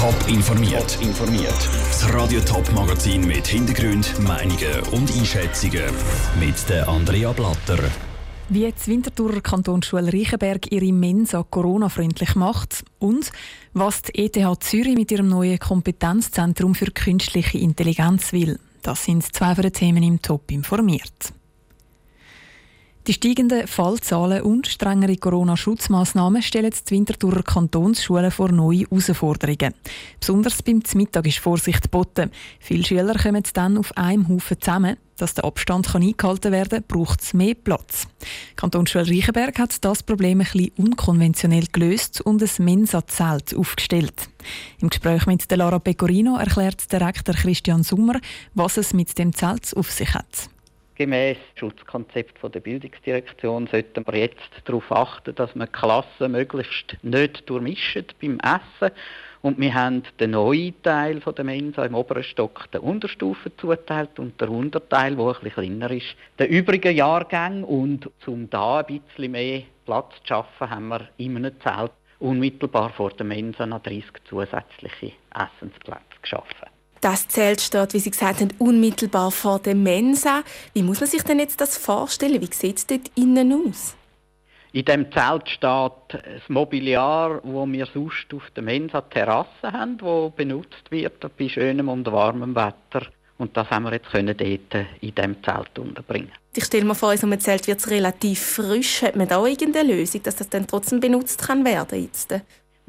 Top informiert. informiert. Das Radio Top Magazin mit Hintergrund, Meinungen und Einschätzungen mit der Andrea Blatter. Wie die Winterthurer Kantonsschule Reichenberg ihre Mensa Corona-freundlich macht und was die ETH Zürich mit ihrem neuen Kompetenzzentrum für künstliche Intelligenz will. Das sind zwei von den Themen im Top informiert. Die steigenden Fallzahlen und strengere Corona-Schutzmaßnahmen stellen die Winterthurer Kantonsschulen vor neue Herausforderungen. Besonders beim Mittag ist Vorsicht geboten. Viele Schüler kommen dann auf einem Haufen zusammen. Dass der Abstand eingehalten werden kann, braucht es mehr Platz. Die Kantonsschule Reichenberg hat das Problem bisschen unkonventionell gelöst und ein Mensa-Zelt aufgestellt. Im Gespräch mit Lara Pecorino erklärt der Rektor Christian Sommer, was es mit dem Zelt auf sich hat. Gemäß Schutzkonzept der Bildungsdirektion sollten wir jetzt darauf achten, dass wir Klassen möglichst nicht durchmischen beim Essen. Und wir haben den neuen Teil der Mensa im oberen Stock der Unterstufe zuteilt und der Unterteil, der etwas kleiner ist, den übrigen Jahrgängen. Und um da ein bisschen mehr Platz zu schaffen, haben wir in einem Zelt unmittelbar vor der Mensa noch 30 zusätzliche Essensplätze geschaffen. Das Zelt steht, wie Sie gesagt haben, unmittelbar vor der Mensa. Wie muss man sich denn jetzt das vorstellen? Wie sieht es dort innen aus? In dem Zelt steht das Mobiliar, wo wir sonst auf der Mensa Terrasse haben, wo benutzt wird bei schönem und warmem Wetter. Und das haben wir jetzt können dort in dem Zelt unterbringen. Ich stelle mir vor, in so einem Zelt wird es relativ frisch. Hat man da irgendeine Lösung, dass das dann trotzdem benutzt kann werden jetzt?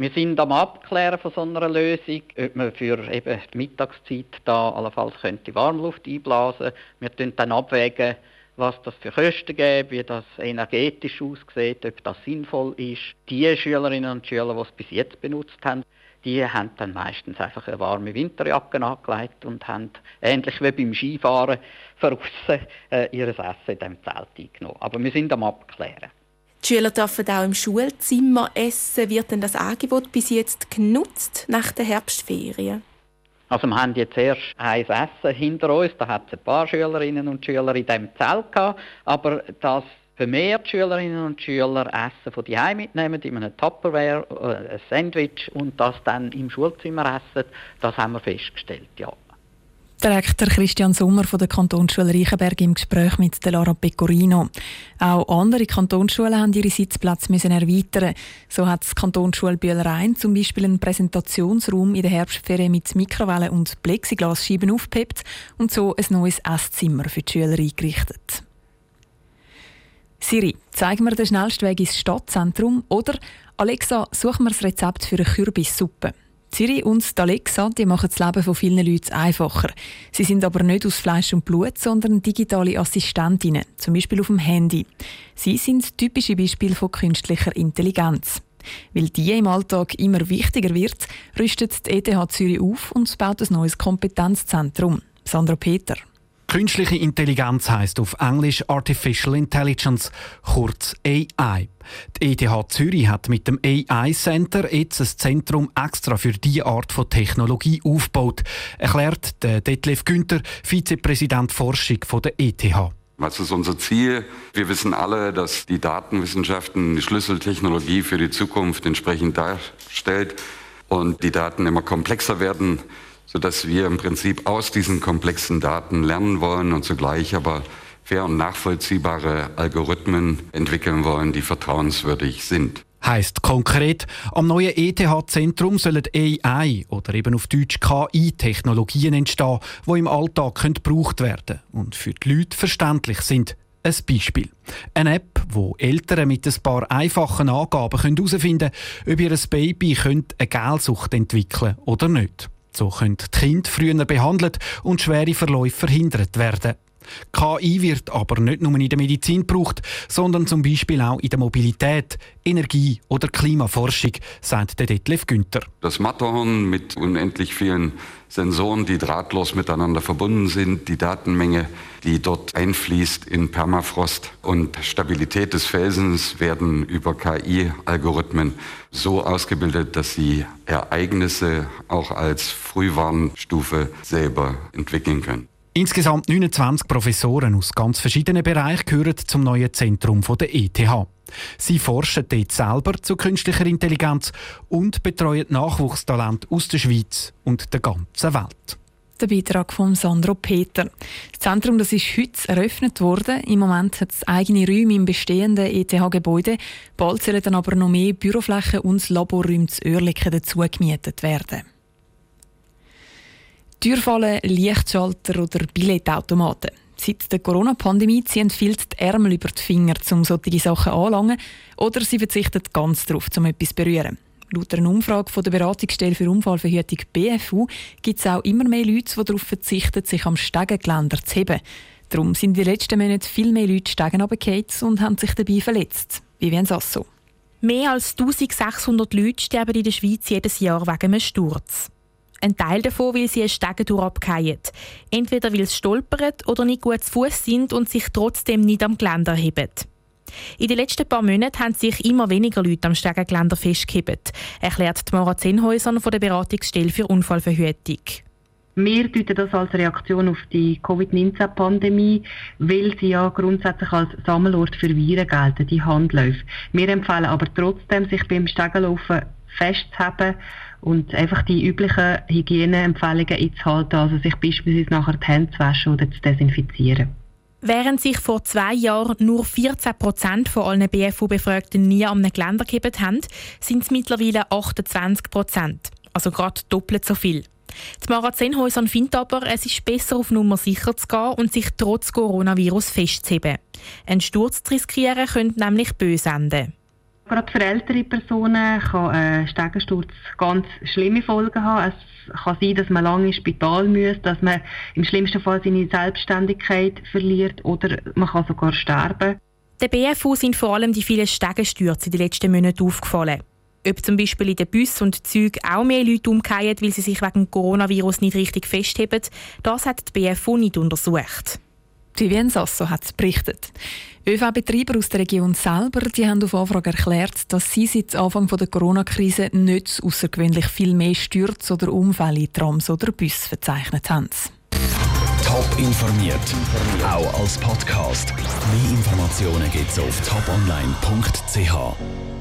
Wir sind am Abklären von so einer Lösung, ob man für eben die Mittagszeit da allenfalls könnte Warmluft einblasen. Wir werden dann abwägen, was das für Kosten gibt, wie das energetisch aussieht, ob das sinnvoll ist. Die Schülerinnen und Schüler, die es bis jetzt benutzt haben, die haben dann meistens einfach eine warme Winterjacke angelegt und haben, ähnlich wie beim Skifahren, von äh, ihr Essen in diesem Zelt eingenommen. Aber wir sind am Abklären. Die Schüler dürfen auch im Schulzimmer essen. Wird denn das Angebot bis jetzt genutzt nach der Herbstferien? Also wir haben jetzt erst ein Essen hinter uns, da hat es ein paar Schülerinnen und Schüler in diesem Zelt gehabt, aber dass vermehrt Schülerinnen und Schüler Essen von die mitnehmen, in einem Tupperware, äh, ein Sandwich und das dann im Schulzimmer essen, das haben wir festgestellt, ja. Direktor Christian Sommer von der Kantonsschule Reichenberg im Gespräch mit Lara Pecorino. Auch andere Kantonsschulen haben ihre Sitzplätze müssen erweitern. So hat die Kantonsschule Bühlerein zum Beispiel einen Präsentationsraum in der Herbstferien mit Mikrowellen und Plexiglasscheiben aufgepeppt und so ein neues Esszimmer für die Schüler eingerichtet. Siri, zeig mir den schnellsten Weg ins Stadtzentrum oder Alexa, such mir das Rezept für eine Kürbissuppe. Siri und Alexa die machen das Leben von vielen Leuten einfacher. Sie sind aber nicht aus Fleisch und Blut, sondern digitale Assistentinnen, zum Beispiel auf dem Handy. Sie sind typische Beispiele von künstlicher Intelligenz. Weil die im Alltag immer wichtiger wird, rüstet die ETH Zürich auf und baut ein neues Kompetenzzentrum. Sandra Peter. Künstliche Intelligenz heißt auf Englisch Artificial Intelligence, kurz AI. Die ETH Zürich hat mit dem AI Center jetzt ein Zentrum extra für diese Art von Technologie aufgebaut, erklärt der Detlef Günther, Vizepräsident Forschung der ETH. Was ist unser Ziel? Wir wissen alle, dass die Datenwissenschaften die Schlüsseltechnologie für die Zukunft entsprechend darstellt und die Daten immer komplexer werden sodass wir im Prinzip aus diesen komplexen Daten lernen wollen und zugleich aber fair und nachvollziehbare Algorithmen entwickeln wollen, die vertrauenswürdig sind. Heißt konkret, am neuen ETH-Zentrum sollen AI oder eben auf Deutsch KI-Technologien entstehen, die im Alltag gebraucht werden und für die Leute verständlich sind. Ein Beispiel. Eine App, wo Eltern mit ein paar einfachen Angaben herausfinden können, ob ihr Baby eine Gelsucht entwickeln oder nicht. So können die Kinder früher behandelt und schwere Verläufe verhindert werden. KI wird aber nicht nur in der Medizin gebraucht, sondern zum Beispiel auch in der Mobilität, Energie- oder Klimaforschung, sagt der Detlef Günther. Das Matterhorn mit unendlich vielen Sensoren, die drahtlos miteinander verbunden sind, die Datenmenge, die dort einfließt in Permafrost und Stabilität des Felsens werden über KI-Algorithmen so ausgebildet, dass sie Ereignisse auch als Frühwarnstufe selber entwickeln können. Insgesamt 29 Professoren aus ganz verschiedenen Bereichen gehören zum neuen Zentrum der ETH. Sie forschen dort selber zu künstlicher Intelligenz und betreuen Nachwuchstalente aus der Schweiz und der ganzen Welt. Der Beitrag von Sandro Peter. Das Zentrum das ist heute eröffnet worden. Im Moment hat es eigene Räume im bestehenden ETH-Gebäude. Bald sollen dann aber noch mehr Büroflächen und Laborräume zu Oerlikon dazu gemietet werden. Türfallen, Lichtschalter oder Billetautomaten. Seit der Corona-Pandemie ziehen viele die Ärmel über die Finger, um solche Sachen anzulangen, oder sie verzichten ganz darauf, um etwas zu berühren. Laut einer Umfrage von der Beratungsstelle für Unfallverhütung BFU gibt es auch immer mehr Leute, die darauf verzichten, sich am Stegengeländer zu heben. Darum sind in den letzten Monaten viel mehr Leute Stegen runtergefallen und haben sich dabei verletzt. Wie Vivian Sasso. Mehr als 1600 Leute sterben in der Schweiz jedes Jahr wegen einem Sturz. Ein Teil davon, weil sie eine Stegentour abgehen. Entweder weil sie stolpern oder nicht gut zu Fuß sind und sich trotzdem nicht am Geländer heben. In den letzten paar Monaten haben sich immer weniger Leute am Stegengeländer festgehebt, erklärt Mara Zehnhäuser von der Beratungsstelle für Unfallverhütung. Wir deuten das als Reaktion auf die Covid-19-Pandemie, weil sie ja grundsätzlich als Sammelort für Viren gelten, die Handläufe. Wir empfehlen aber trotzdem, sich beim Stegenlaufen festzuhalten und einfach die üblichen Hygieneempfehlungen einzuhalten, also sich beispielsweise nachher die Hände zu waschen oder zu desinfizieren. Während sich vor zwei Jahren nur 14 Prozent von allen BFU-Befragten nie am Geländer gegeben haben, sind es mittlerweile 28 Prozent. Also gerade doppelt so viel. Die Mara Zenhäuser findet aber, es ist besser auf Nummer sicher zu gehen und sich trotz Coronavirus festzuheben. Ein Sturz zu riskieren könnte nämlich böse enden. Gerade für ältere Personen kann ein Stegensturz ganz schlimme Folgen haben. Es kann sein, dass man lange ins Spital muss, dass man im schlimmsten Fall seine Selbstständigkeit verliert oder man kann sogar sterben. Der BFU sind vor allem die vielen Stegenstürze in den letzten Monaten aufgefallen. Ob zum Beispiel in den Bussen und Zügen auch mehr Leute umkehren, weil sie sich wegen Coronavirus nicht richtig festheben, das hat die BFU nicht untersucht. Vivien Sasso hat berichtet. ÖV-Betreiber aus der Region selber die haben auf Anfrage erklärt, dass sie seit Anfang der Corona-Krise nicht außergewöhnlich viel mehr Stürze oder Unfälle in Trams oder Bussen verzeichnet haben. Top informiert, auch als Podcast. Mehr Informationen gibt es auf toponline.ch.